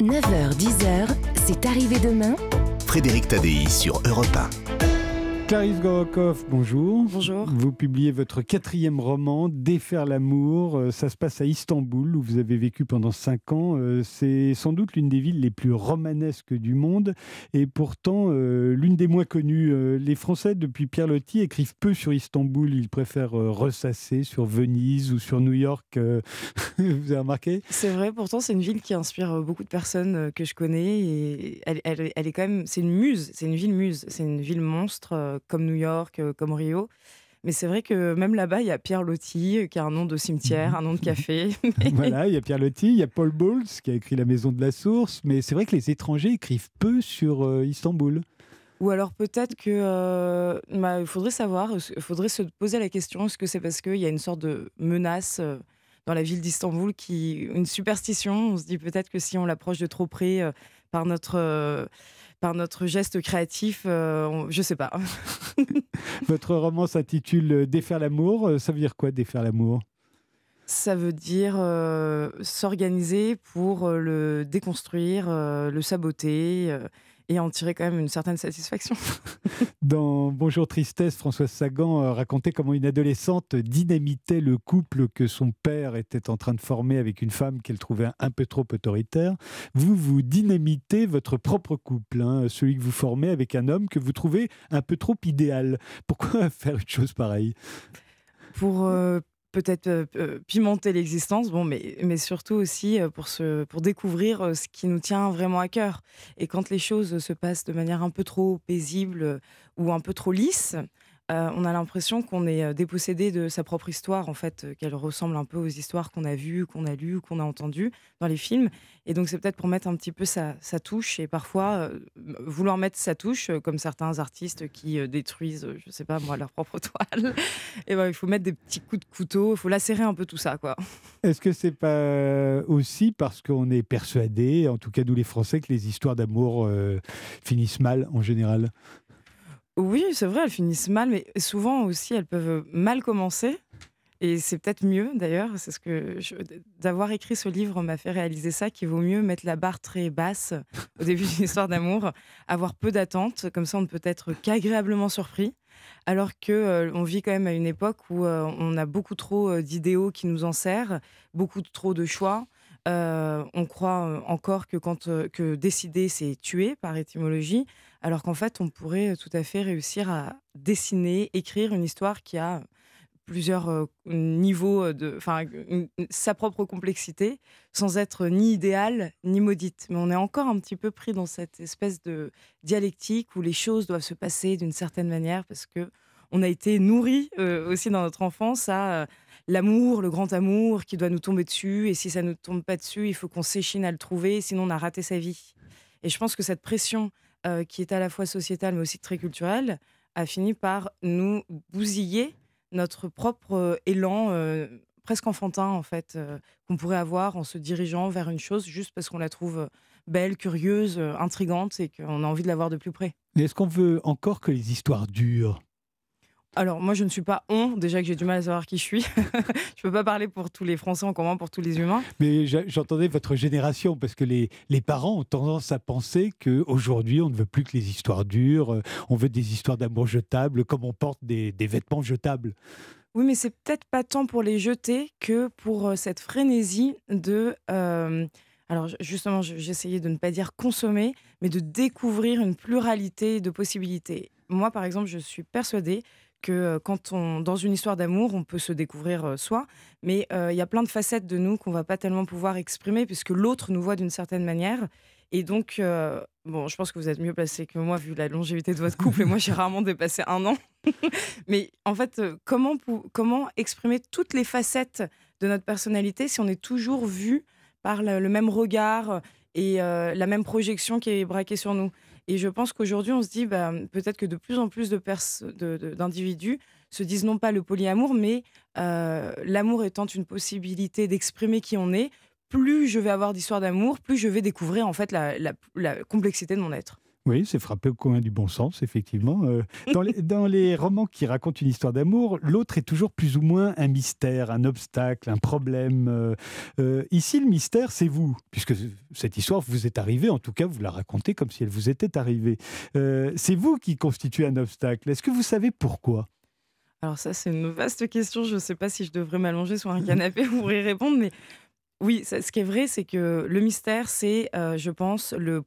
9h-10h, c'est arrivé demain. Frédéric Tadei sur Europe 1. Clarisse Gorokov, bonjour. Bonjour. Vous publiez votre quatrième roman, Défaire l'amour. Euh, Ça se passe à Istanbul, où vous avez vécu pendant cinq ans. Euh, C'est sans doute l'une des villes les plus romanesques du monde, et pourtant euh, l'une des moins connues. Les Français, depuis Pierre Loti, écrivent peu sur Istanbul. Ils préfèrent ressasser sur Venise ou sur New York. vous avez remarqué? C'est vrai, pourtant c'est une ville qui inspire beaucoup de personnes que je connais et elle, elle- elle est quand même, c'est une muse, c'est une ville muse, c'est une ville monstre comme New York, euh, comme Rio. Mais c'est vrai que même là-bas, il y a Pierre Loti euh, qui a un nom de cimetière, un nom de café. Voilà, il y a Pierre Loti, il y a Paul Bowles qui a écrit La Maison de la Source, mais c'est vrai que les étrangers écrivent peu sur euh, Istanbul. Ou alors peut-être que euh, bah, il faudrait savoir, il faudrait se poser la question est-ce que c'est parce qu'il y a une sorte de menace euh, dans la ville d'Istanbul, qui une superstition? On se dit peut-être que si on l'approche de trop près par notre euh, par notre geste créatif, euh, je sais pas. Votre roman s'intitule Défaire l'amour. Euh, Ça veut dire quoi, défaire l'amour? Ça veut dire euh, s'organiser pour euh, le déconstruire, euh, le saboter euh, et en tirer quand même une certaine satisfaction. Dans Bonjour Tristesse, Françoise Sagan euh, racontait comment une adolescente dynamitait le couple que son père était en train de former avec une femme qu'elle trouvait un peu trop autoritaire. Vous, vous dynamitez votre propre couple, hein, celui que vous formez avec un homme que vous trouvez un peu trop idéal. Pourquoi faire une chose pareille? Pour euh, peut-être euh, euh, pimenter l'existence, bon, mais, mais surtout aussi euh, pour, se, pour découvrir ce qui nous tient vraiment à cœur. Et quand les choses se passent de manière un peu trop paisible ou un peu trop lisse, euh, on a l'impression qu'on est euh, dépossédé de sa propre histoire, en fait, euh, qu'elle ressemble un peu aux histoires qu'on a vues, qu'on a lues, qu'on a entendues dans les films. Et donc, c'est peut-être pour mettre un petit peu sa, touche et parfois vouloir mettre sa touche, comme certains artistes qui détruisent, je sais pas moi, leur propre toile. Et ben, il faut mettre des petits coups de couteau, il faut lacérer un peu tout ça, quoi. Est-ce que c'est pas aussi parce qu'on est persuadé, en tout cas nous les Français, que les histoires d'amour finissent mal en général? Oui, c'est vrai, elles finissent mal, mais souvent aussi, elles peuvent mal commencer. Et c'est peut-être mieux, d'ailleurs, c'est ce que d'avoir écrit ce livre m'a fait réaliser ça, qu'il vaut mieux mettre la barre très basse au début d'une histoire d'amour, avoir peu d'attentes, comme ça on ne peut être qu'agréablement surpris, alors que euh, on vit quand même à une époque où euh, on a beaucoup trop euh, d'idéaux qui nous en servent, beaucoup trop de choix. On croit encore que que décider c'est tuer par étymologie, alors qu'en fait on pourrait tout à fait réussir à dessiner, écrire une histoire qui a plusieurs niveaux de, enfin, sa propre complexité, sans être ni idéale ni maudite. Mais on est encore un petit peu pris dans cette espèce de dialectique où les choses doivent se passer d'une certaine manière parce que on a été nourri aussi dans notre enfance à l'amour, le grand amour qui doit nous tomber dessus. Et si ça ne nous tombe pas dessus, il faut qu'on s'échine à le trouver, sinon on a raté sa vie. Et je pense que cette pression euh, qui est à la fois sociétale mais aussi très culturelle a fini par nous bousiller notre propre euh, élan euh, presque enfantin en fait qu'on pourrait avoir en se dirigeant vers une chose juste parce qu'on la trouve belle, curieuse, intrigante et qu'on a envie de la voir de plus près. Mais Est-ce qu'on veut encore que les histoires durent? Alors moi je ne suis pas on, déjà que j'ai du mal à savoir qui je suis. je peux pas parler pour tous les Français, encore moins pour tous les humains. Mais j'entendais votre génération, parce que les, les parents ont tendance à penser qu'aujourd'hui, on ne veut plus que les histoires durent, euh, on veut des histoires d'amour jetables, comme on porte des, des vêtements jetables. Oui, mais c'est peut-être pas tant pour les jeter que pour euh, cette frénésie de. euh, alors ju- justement, je- j'essayais de ne pas dire consommer, mais de découvrir une pluralité de possibilités. Moi, par exemple, je suis persuadée que euh, quand on, dans une histoire d'amour, on peut se découvrir euh, soi, mais euh, il y a plein de facettes de nous qu'on va pas tellement pouvoir exprimer puisque l'autre nous voit d'une certaine manière. Et donc, euh, bon, je pense que vous êtes mieux placé que moi vu la longévité de votre couple, et moi j'ai rarement dépassé un an. Mais en fait, comment, comment exprimer toutes les facettes de notre personnalité si on est toujours vu par le, le même regard et euh, la même projection qui est braquée sur nous? Et je pense qu'aujourd'hui, on se dit bah, peut-être que de plus en plus d'individus se disent non pas le polyamour, mais euh, l'amour étant une possibilité d'exprimer qui on est. Plus je vais avoir d'histoires d'amour, plus je vais découvrir en fait la complexité de mon être. Oui, c'est frappé au coin du bon sens, effectivement. Euh, dans, les, dans, les, romans qui racontent une histoire d'amour, l'autre est toujours plus ou moins un mystère, un obstacle, un problème. Euh, euh, ici, le mystère, c'est vous, puisque cette histoire vous est arrivée, en tout cas, vous la racontez comme si elle vous était arrivée. c'est vous qui constituez un obstacle. Est-ce que vous savez pourquoi? Alors ça, c'est une vaste question. Je ne sais pas si je devrais m'allonger sur un canapé pour y répondre, mais oui, ce qui est vrai, c'est que le mystère, c'est, euh, je pense, le,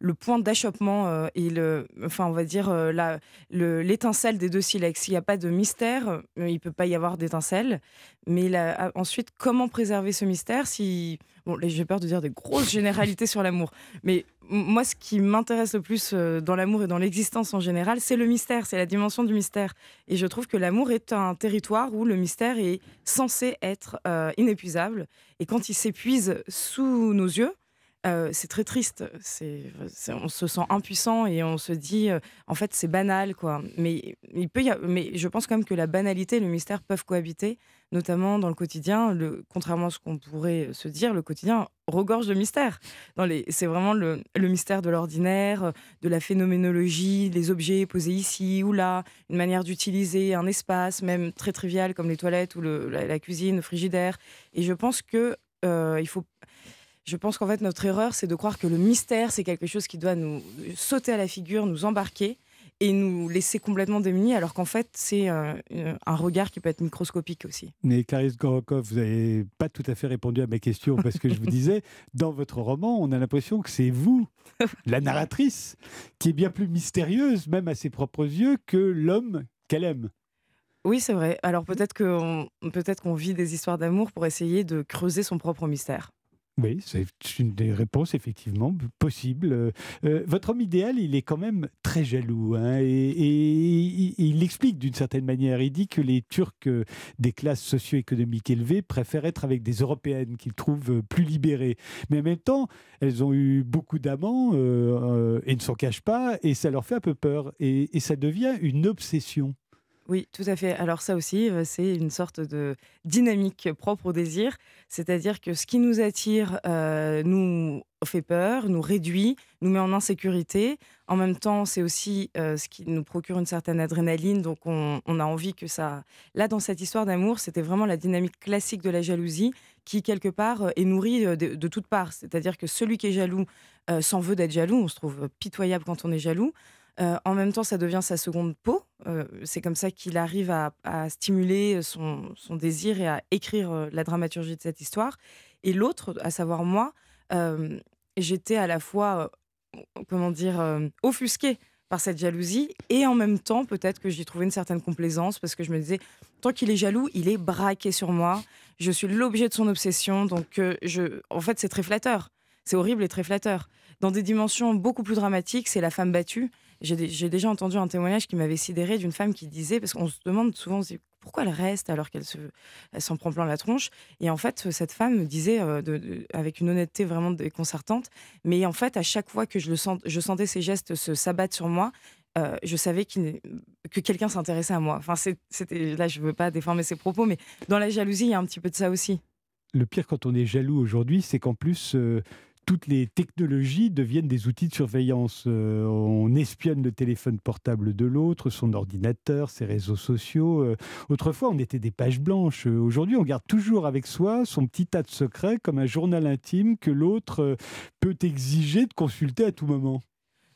le point d'achoppement euh, et le, enfin, on va dire euh, l'étincelle des deux silex. S'il n'y a pas de mystère, il ne peut pas y avoir d'étincelle. Mais ensuite, comment préserver ce mystère si, bon, j'ai peur de dire des grosses généralités sur l'amour, mais moi, ce qui m'intéresse le plus dans l'amour et dans l'existence en général, c'est le mystère, c'est la dimension du mystère. Et je trouve que l'amour est un territoire où le mystère est censé être inépuisable. Et quand il s'épuise sous nos yeux, euh, c'est très triste. On se sent impuissant et on se dit, euh, en fait, c'est banal, quoi. Mais il peut y mais je pense quand même que la banalité et le mystère peuvent cohabiter, notamment dans le quotidien. Le, contrairement à ce qu'on pourrait se dire, le quotidien regorge de mystères. c'est vraiment le, mystère de l'ordinaire, de la phénoménologie, les objets posés ici ou là, une manière d'utiliser un espace, même très trivial comme les toilettes ou la, cuisine, le frigidaire. Et je pense que euh, il faut je pense qu'en fait, notre erreur, c'est de croire que le mystère, c'est quelque chose qui doit nous sauter à la figure, nous embarquer et nous laisser complètement démunis, alors qu'en fait, c'est euh, un regard qui peut être microscopique aussi. Mais Clarisse Gorokov, vous n'avez pas tout à fait répondu à ma question, parce que je vous disais, dans votre roman, on a l'impression que c'est vous, la narratrice, qui est bien plus mystérieuse, même à ses propres yeux, que l'homme qu'elle aime. Oui, c'est vrai. Alors peut-être qu'on peut qu'on vit des histoires d'amour pour essayer de creuser son propre mystère. Oui, c'est une des réponses effectivement possibles. Euh, euh, votre homme idéal, il est quand même très jaloux hein, et, il l'explique d'une certaine manière. Il dit que les Turcs euh, des classes socio-économiques élevées préfèrent être avec des Européennes qu'ils trouvent plus libérées. Mais en même temps, elles ont eu beaucoup d'amants et ne s'en cachent pas et ça leur fait un peu peur et ça devient une obsession. Oui, tout à fait. Alors ça aussi, c'est une sorte de dynamique propre au désir, c'est-à-dire que ce qui nous attire nous fait peur, nous réduit, nous met en insécurité. En même temps, c'est aussi ce qui nous procure une certaine adrénaline, donc on, a envie que ça... Là, dans cette histoire d'amour, c'était vraiment la dynamique classique de la jalousie qui, quelque part, est nourrie de toutes parts. C'est-à-dire que celui qui est jaloux s'en veut d'être jaloux, on se trouve pitoyable quand on est jaloux. Euh, en même temps, ça devient sa seconde peau. Euh, c'est comme ça qu'il arrive à, stimuler son, désir et à écrire euh, la dramaturgie de cette histoire. Et l'autre, à savoir moi, j'étais à la fois, comment dire, offusquée par cette jalousie et en même temps, peut-être que j'y trouvais une certaine complaisance parce que je me disais, tant qu'il est jaloux, il est braqué sur moi. Je suis l'objet de son obsession. Donc, en fait, c'est très flatteur. C'est horrible et très flatteur. Dans des dimensions beaucoup plus dramatiques, c'est la femme battue. J'ai déjà entendu un témoignage qui m'avait sidéré d'une femme qui disait, parce qu'on se demande souvent pourquoi elle reste alors qu'elle s'en prend plein la tronche. Et en fait, cette femme me disait, euh, avec une honnêteté vraiment déconcertante, mais en fait, à chaque fois que je, le je sentais ses gestes se s'abattre sur moi, euh, je savais que quelqu'un s'intéressait à moi. Enfin, c'était là, je veux pas déformer ses propos, mais dans la jalousie, il y a un petit peu de ça aussi. Le pire quand on est jaloux aujourd'hui, c'est qu'en plus, euh, toutes les technologies deviennent des outils de surveillance. Euh, on espionne le téléphone portable de l'autre, son ordinateur, ses réseaux sociaux. Euh, autrefois, on était des pages blanches. Euh, aujourd'hui, on garde toujours avec soi son petit tas de secrets comme un journal intime que l'autre peut exiger de consulter à tout moment.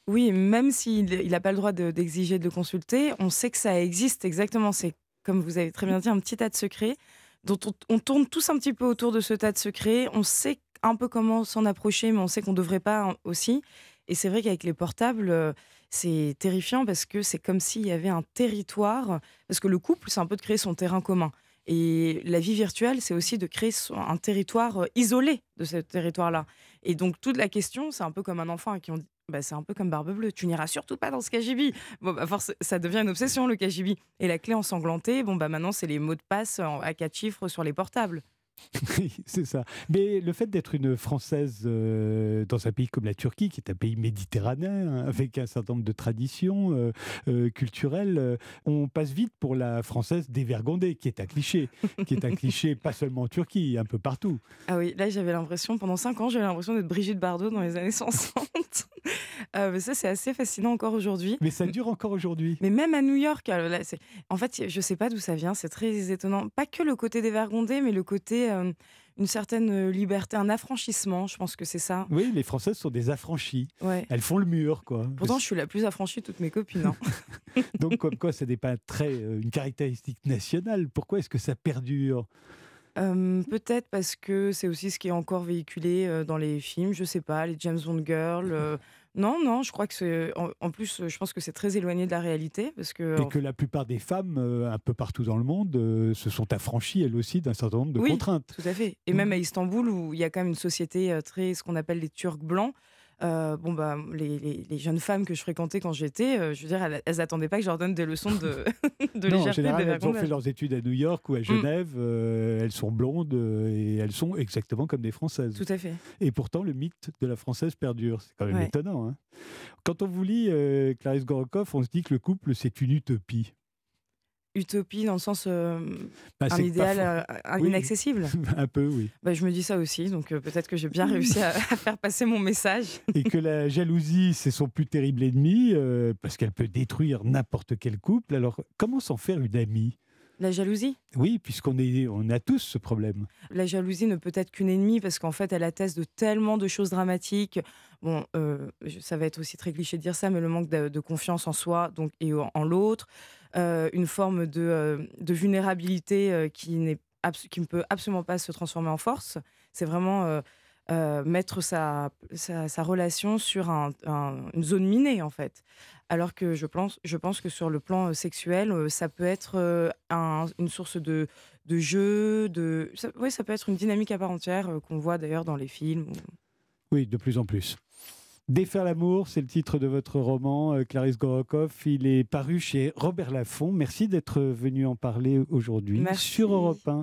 Oui, même s'il n'a pas le droit d'exiger de, le consulter, on sait que ça existe exactement. C'est, comme vous avez très bien dit, un petit tas de secrets dont on, on, tourne tous un petit peu autour de ce tas de secrets. On sait un peu comment s'en approcher, mais on sait qu'on ne devrait pas aussi. Et c'est vrai qu'avec les portables, euh, c'est terrifiant parce que c'est comme s'il y avait un territoire. Parce que le couple, c'est un peu de créer son terrain commun. Et la vie virtuelle, c'est aussi de créer un territoire euh, isolé de ce territoire-là. Et donc, toute la question, c'est un peu comme un enfant qui on dit bah, c'est un peu comme Barbe Bleue. Tu n'iras surtout pas dans ce KGB. Bon, bah, force, ça devient une obsession, le KGB. Et la clé ensanglantée, bon, bah, maintenant, c'est les mots de passe à quatre chiffres sur les portables. c'est ça. Mais le fait d'être une Française euh, dans un pays comme la Turquie, qui est un pays méditerranéen, hein, avec un certain nombre de traditions euh, euh, culturelles, on passe vite pour la Française dévergondée, qui est un cliché. qui est un cliché pas seulement en Turquie, un peu partout. Ah oui, là j'avais l'impression, pendant cinq ans, j'avais l'impression d'être Brigitte Bardot dans les années 60. Euh, ça, c'est assez fascinant encore aujourd'hui. Mais ça dure encore aujourd'hui. Mais même à New York, euh, là, en fait, je ne sais pas d'où ça vient, c'est très étonnant. Pas que le côté dévergondé, mais le côté, euh, une certaine liberté, un affranchissement, je pense que c'est ça. Oui, les Françaises sont des affranchies. Ouais. Elles font le mur, quoi. Pourtant, je suis la plus affranchie de toutes mes copines. Hein. Donc, comme quoi, ça n'est pas très, une caractéristique nationale. Pourquoi est-ce que ça perdure? Peut-être parce que c'est aussi ce qui est encore véhiculé dans les films, je sais pas, les James Bond Girls. Non, non, je crois que c'est. En, plus, je pense que c'est très éloigné de la réalité. Parce que, Et que la plupart des femmes, un peu partout dans le monde, se sont affranchies elles aussi d'un certain nombre de oui, contraintes. Tout à fait. Et même à Istanbul, où il y a quand même une société très, ce qu'on appelle les Turcs blancs, euh, bon bah les, jeunes femmes que je fréquentais quand j'étais, euh, je veux dire, elles, elles, attendaient pas que je leur donne des leçons de, de non, légèreté. En général, elles ont fait leurs études à New York ou à mm. Genève. Euh, elles sont blondes et elles sont exactement comme des Françaises. Tout à fait. Et pourtant, le mythe de la Française perdure. C'est quand même étonnant. Hein. Quand on vous lit Clarisse Gorokoff, on se dit que le couple c'est une utopie utopie dans le sens euh, bah, un idéal euh, inaccessible Un peu, oui. Bah, je me dis ça aussi, donc euh, peut-être que j'ai bien réussi à, faire passer mon message. Et que la jalousie, c'est son plus terrible ennemi, parce qu'elle peut détruire n'importe quel couple. Alors, comment s'en faire une amie? La jalousie? Oui, puisqu'on est, on a tous ce problème. La jalousie ne peut être qu'une ennemie parce qu'en fait, elle atteste de tellement de choses dramatiques. Bon, ça va être aussi très cliché de dire ça, mais le manque de, confiance en soi donc, et en l'autre, une forme de, euh, vulnérabilité euh, qui, qui ne peut absolument pas se transformer en force. C'est vraiment mettre sa, sa, relation sur une zone minée, en fait. Alors que je pense, je pense que sur le plan sexuel, ça peut être une source de, de jeu, de, ça, ça peut être une dynamique à part entière qu'on voit d'ailleurs dans les films. Oui, de plus en plus. Défaire l'amour, c'est le titre de votre roman, euh, Clarisse Gorokoff. Il est paru chez Robert Laffont. Merci d'être venu en parler aujourd'hui sur Europe 1.